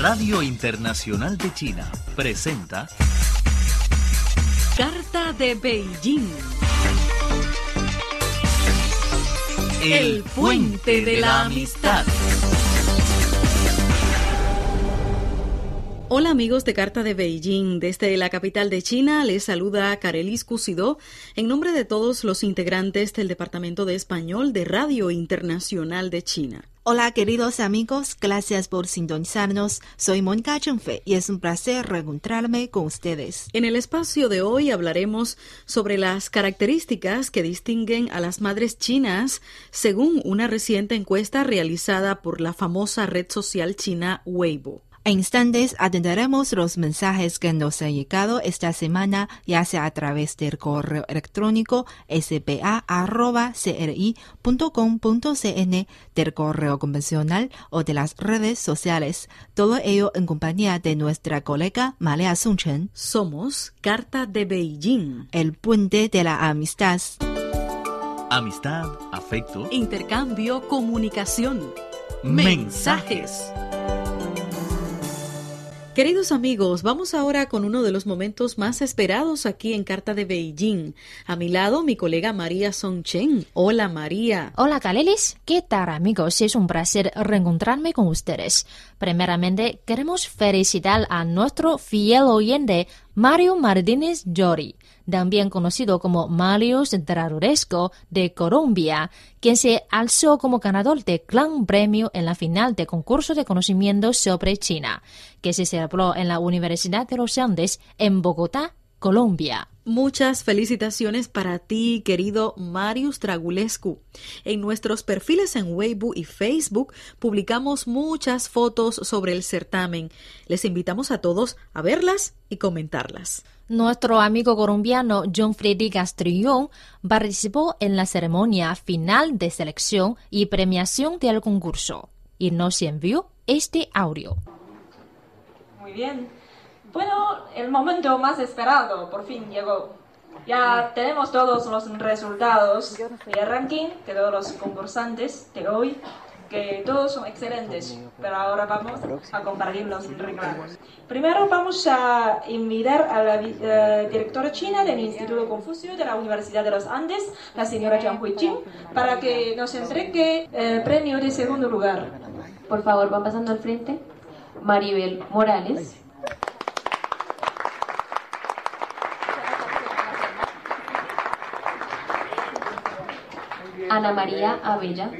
Radio Internacional de China presenta Carta de Beijing. El puente de la amistad. Hola amigos de Carta de Beijing. Desde la capital de China les saluda Carelis Cusidó en nombre de todos los integrantes del Departamento de Español de Radio Internacional de China. Hola queridos amigos, gracias por sintonizarnos. Soy Mónica Chunfe y es un placer reencontrarme con ustedes. En el espacio de hoy hablaremos sobre las características que distinguen a las madres chinas según una reciente encuesta realizada por la famosa red social china Weibo. En instantes atenderemos los mensajes que nos han llegado esta semana, ya sea a través del correo electrónico spa.cri.com.cn, del correo convencional o de las redes sociales. Todo ello en compañía de nuestra colega Malea Sunchen. Somos Carta de Beijing. El puente de la amistad. Amistad, afecto, Intercambio, comunicación. mensajes. Queridos amigos, vamos ahora con uno de los momentos más esperados aquí en Carta de Beijing. A mi lado, mi colega María Songchen. Hola, María. Hola, Calelis. ¿Qué tal, amigos? Es un placer reencontrarme con ustedes. Primeramente, queremos felicitar a nuestro fiel oyente Mario Martínez Llori, también conocido como Mario Tradoresco de Colombia, quien se alzó como ganador de gran premio en la final del concurso de conocimientos sobre China, que se celebró en la Universidad de los Andes en Bogotá, Colombia. Muchas felicitaciones para ti, querido Marius Dragulescu. En nuestros perfiles en Weibo y Facebook publicamos muchas fotos sobre el certamen. Les invitamos a todos a verlas y comentarlas. Nuestro amigo colombiano John Freddy Castrillón participó en la ceremonia final de selección y premiación del concurso y nos envió este audio. Muy bien. Bueno, el momento más esperado por fin llegó. Ya tenemos todos los resultados del ranking de todos los concursantes de hoy, que todos son excelentes, pero ahora vamos a compartir los reclamos. Primero vamos a invitar a la eh, directora china del Instituto Confucio de la Universidad de los Andes, la señora Jiang Huijing, para que nos entregue el premio de segundo lugar. Por favor, va pasando al frente. Maribel Morales. Ana María Abella.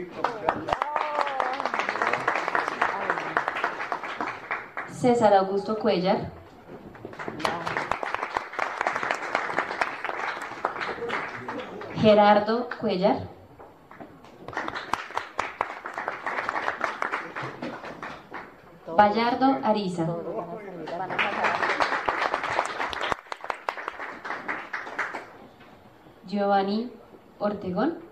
César Augusto Cuellar. Gerardo Cuellar. Bayardo Ariza. Giovanni Ortegón.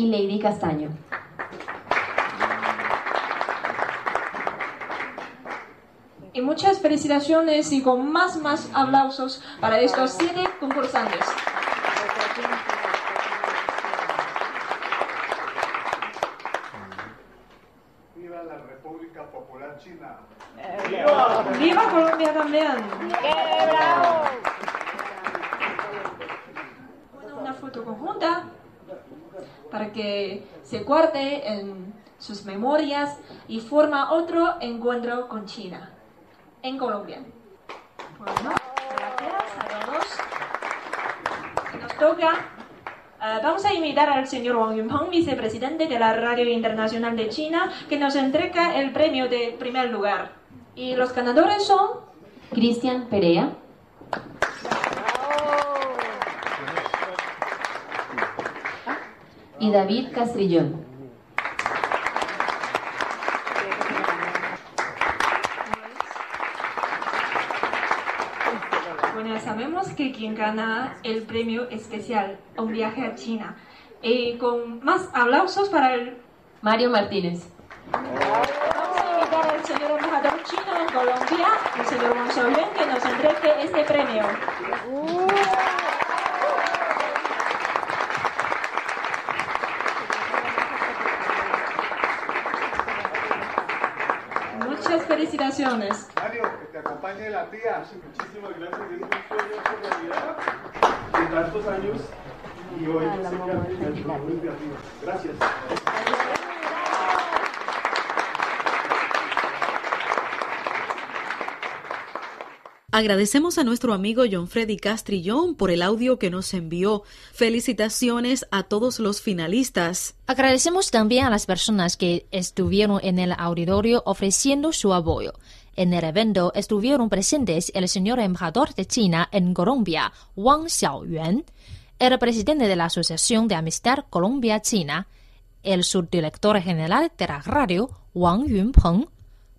Y Lady Castaño. Y muchas felicitaciones y con más, más aplausos para estos siete concursantes. Viva la República Popular China. ¡Viva Colombia también! Bueno, Una foto conjunta para que se guarde en sus memorias y forma otro encuentro con China en Colombia. Gracias a todos. Nos toca. eh, vamos a invitar al señor Wang Yunpeng, vicepresidente de la Radio Internacional de China, que nos entrega el premio de primer lugar. Y los ganadores son Cristian Perea. Y David Castrillón. Bueno, sabemos que quien gana el premio especial, un viaje a China. Y con más aplausos para el... Mario Martínez. Vamos a invitar al señor embajador chino en Colombia, el señor Xiaoyuan, que nos entregue este premio. Felicitaciones. Mario, que te acompañe la tía. Muchísimas gracias, es un sueño hecho realidad de tantos años y hoy sé que al final llegamos de arriba. Gracias. Agradecemos a nuestro amigo John Freddy Castrillón por el audio que nos envió. Felicitaciones a todos los finalistas. Agradecemos también a las personas que estuvieron en el auditorio ofreciendo su apoyo. En el evento estuvieron presentes el señor embajador de China en Colombia, Wang Xiaoyuan, el presidente de la Asociación de Amistad Colombia-China, el subdirector general de la radio, Wang Yunpeng,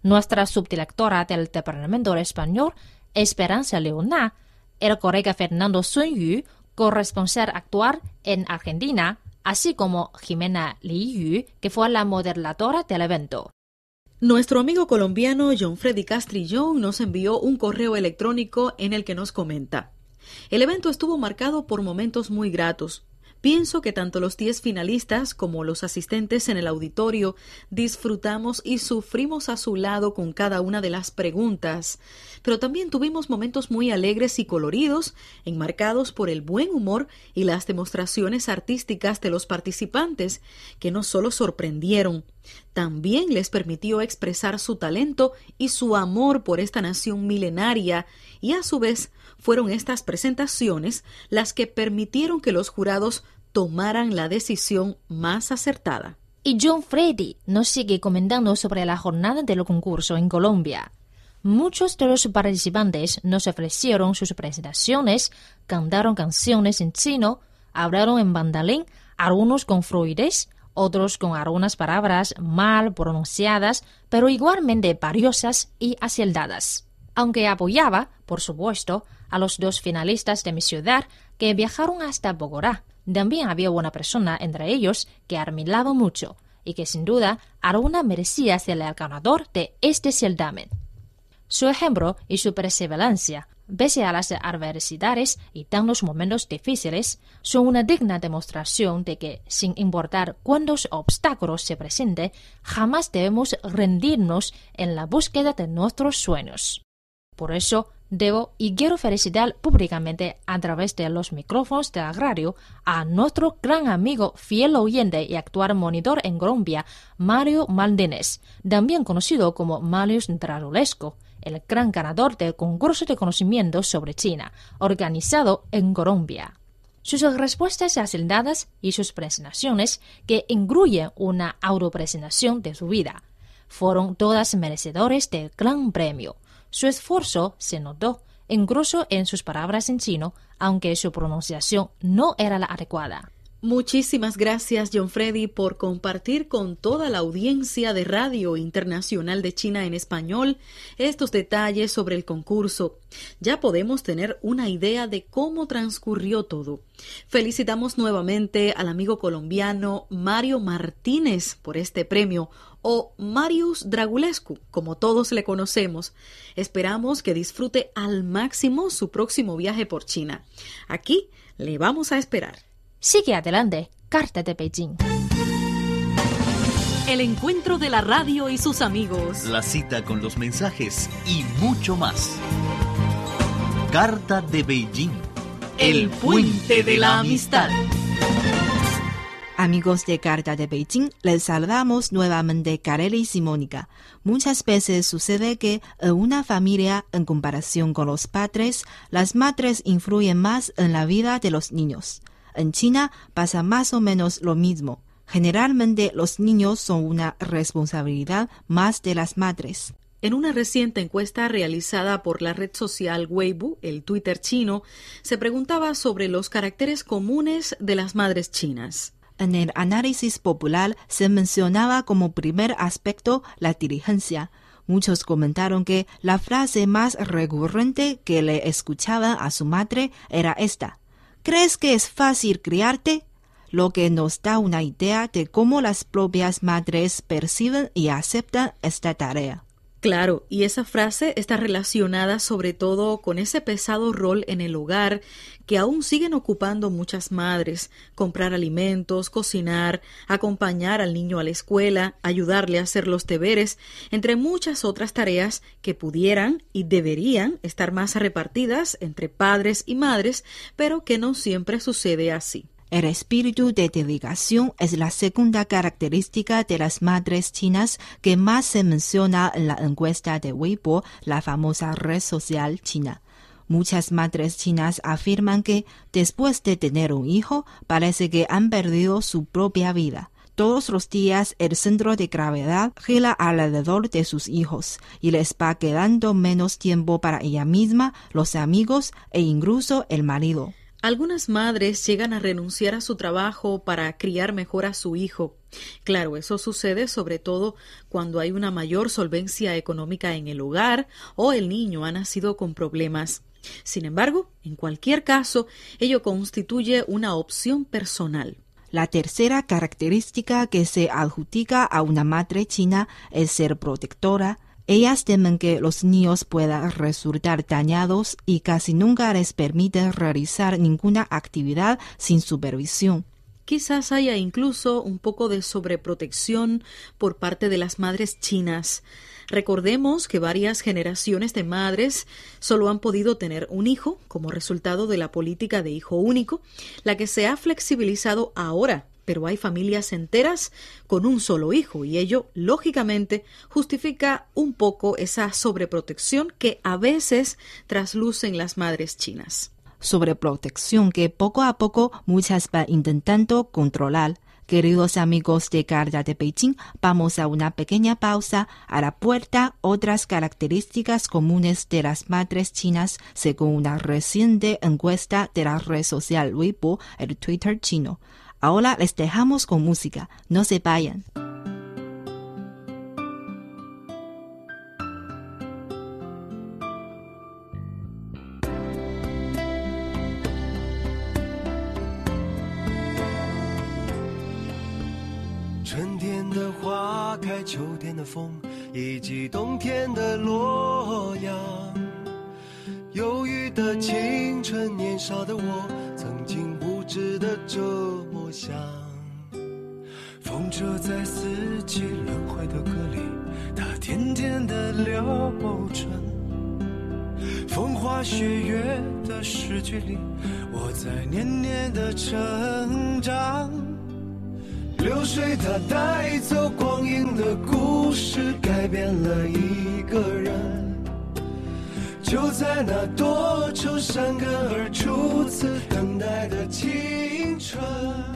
nuestra subdirectora del Departamento Español, Esperanza Leona, el colega Fernando Sun Yu, corresponsal actual en Argentina, así como Jimena Li Yu, que fue la moderadora del evento. Nuestro amigo colombiano John Freddy Castrillón nos envió un correo electrónico en el que nos comenta. El evento estuvo marcado por momentos muy gratos. Pienso que tanto los 10 finalistas como los asistentes en el auditorio disfrutamos y sufrimos a su lado con cada una de las preguntas, pero también tuvimos momentos muy alegres y coloridos, enmarcados por el buen humor y las demostraciones artísticas de los participantes, que no solo sorprendieron, también les permitió expresar su talento y su amor por esta nación milenaria, y a su vez fueron estas presentaciones las que permitieron que los jurados tomaran la decisión más acertada. Y John Freddy nos sigue comentando sobre la jornada del concurso en Colombia. Muchos de los participantes nos ofrecieron sus presentaciones, cantaron canciones en chino, hablaron en bandalín, algunos con fluidez, otros con algunas palabras mal pronunciadas, pero igualmente valiosas y aceldadas. Aunque apoyaba, por supuesto, a los dos finalistas de mi ciudad que viajaron hasta Bogotá. También había una persona entre ellos que admiraba mucho y que sin duda alguna merecía ser el ganador de este certamen. Su ejemplo y su perseverancia, pese a las adversidades y tantos momentos difíciles, son una digna demostración de que, sin importar cuántos obstáculos se presenten, jamás debemos rendirnos en la búsqueda de nuestros sueños. Por eso, debo y quiero felicitar públicamente a través de los micrófonos de la radio a nuestro gran amigo fiel oyente y actual monitor en Colombia, Mario Maldines, también conocido como Marius Drarulesco, el gran ganador del concurso de conocimientos sobre China, organizado en Colombia. Sus respuestas aceleradas y sus presentaciones, que incluyen una autopresentación de su vida, fueron todas merecedores del gran premio. Su esfuerzo se notó, incluso en sus palabras en chino, aunque su pronunciación no era la adecuada. Muchísimas gracias, John Freddy, por compartir con toda la audiencia de Radio Internacional de China en español estos detalles sobre el concurso. Ya podemos tener una idea de cómo transcurrió todo. Felicitamos nuevamente al amigo colombiano Mario Martínez por este premio, o Marius Dragulescu, como todos le conocemos. Esperamos que disfrute al máximo su próximo viaje por China. Aquí le vamos a esperar. Sigue adelante, Carta de Beijing. El encuentro de la radio y sus amigos. La cita con los mensajes y mucho más. Carta de Beijing. El puente de la amistad. Amigos de Carta de Beijing, les saludamos nuevamente Carelis y Mónica. Muchas veces sucede que en una familia, en comparación con los padres, las madres influyen más en la vida de los niños. En China pasa más o menos lo mismo. Generalmente los niños son una responsabilidad más de las madres. En una reciente encuesta realizada por la red social Weibo, el Twitter chino, se preguntaba sobre los caracteres comunes de las madres chinas. En el análisis popular se mencionaba como primer aspecto la diligencia. Muchos comentaron que la frase más recurrente que le escuchaba a su madre era esta. ¿Crees que es fácil criarte? Lo que nos da una idea de cómo las propias madres perciben y aceptan esta tarea. Claro, y esa frase está relacionada sobre todo con ese pesado rol en el hogar que aún siguen ocupando muchas madres, comprar alimentos, cocinar, acompañar al niño a la escuela, ayudarle a hacer los deberes, entre muchas otras tareas que pudieran y deberían estar más repartidas entre padres y madres, pero que no siempre sucede así. El espíritu de dedicación es la segunda característica de las madres chinas que más se menciona en la encuesta de Weibo, la famosa red social china. Muchas madres chinas afirman que después de tener un hijo parece que han perdido su propia vida. Todos los días el centro de gravedad gira alrededor de sus hijos y les va quedando menos tiempo para ella misma, los amigos e incluso el marido. Algunas madres llegan a renunciar a su trabajo para criar mejor a su hijo. Claro, eso sucede sobre todo cuando hay una mayor solvencia económica en el hogar o el niño ha nacido con problemas. Sin embargo, en cualquier caso, ello constituye una opción personal. La tercera característica que se adjudica a una madre china es ser protectora, ellas temen que los niños puedan resultar dañados y casi nunca les permiten realizar ninguna actividad sin supervisión. Quizás haya incluso un poco de sobreprotección por parte de las madres chinas. Recordemos que varias generaciones de madres solo han podido tener un hijo como resultado de la política de hijo único, la que se ha flexibilizado ahora pero hay familias enteras con un solo hijo y ello, lógicamente, justifica un poco esa sobreprotección que a veces traslucen las madres chinas. Sobreprotección que poco a poco muchas van intentando controlar. Queridos amigos de Carta de Beijing, vamos a una pequeña pausa. A la puerta, otras características comunes de las madres chinas según una reciente encuesta de la red social Weibo, el Twitter chino. Ahora les dejamos con música. No se vayan. 曾经不值得这么想。风车在四季轮回的歌里，它甜甜的流转。风花雪月的诗句里，我在年年的成长。流水它带走光阴的故事，改变了一个人。就在那多愁善感而初次等待的青春。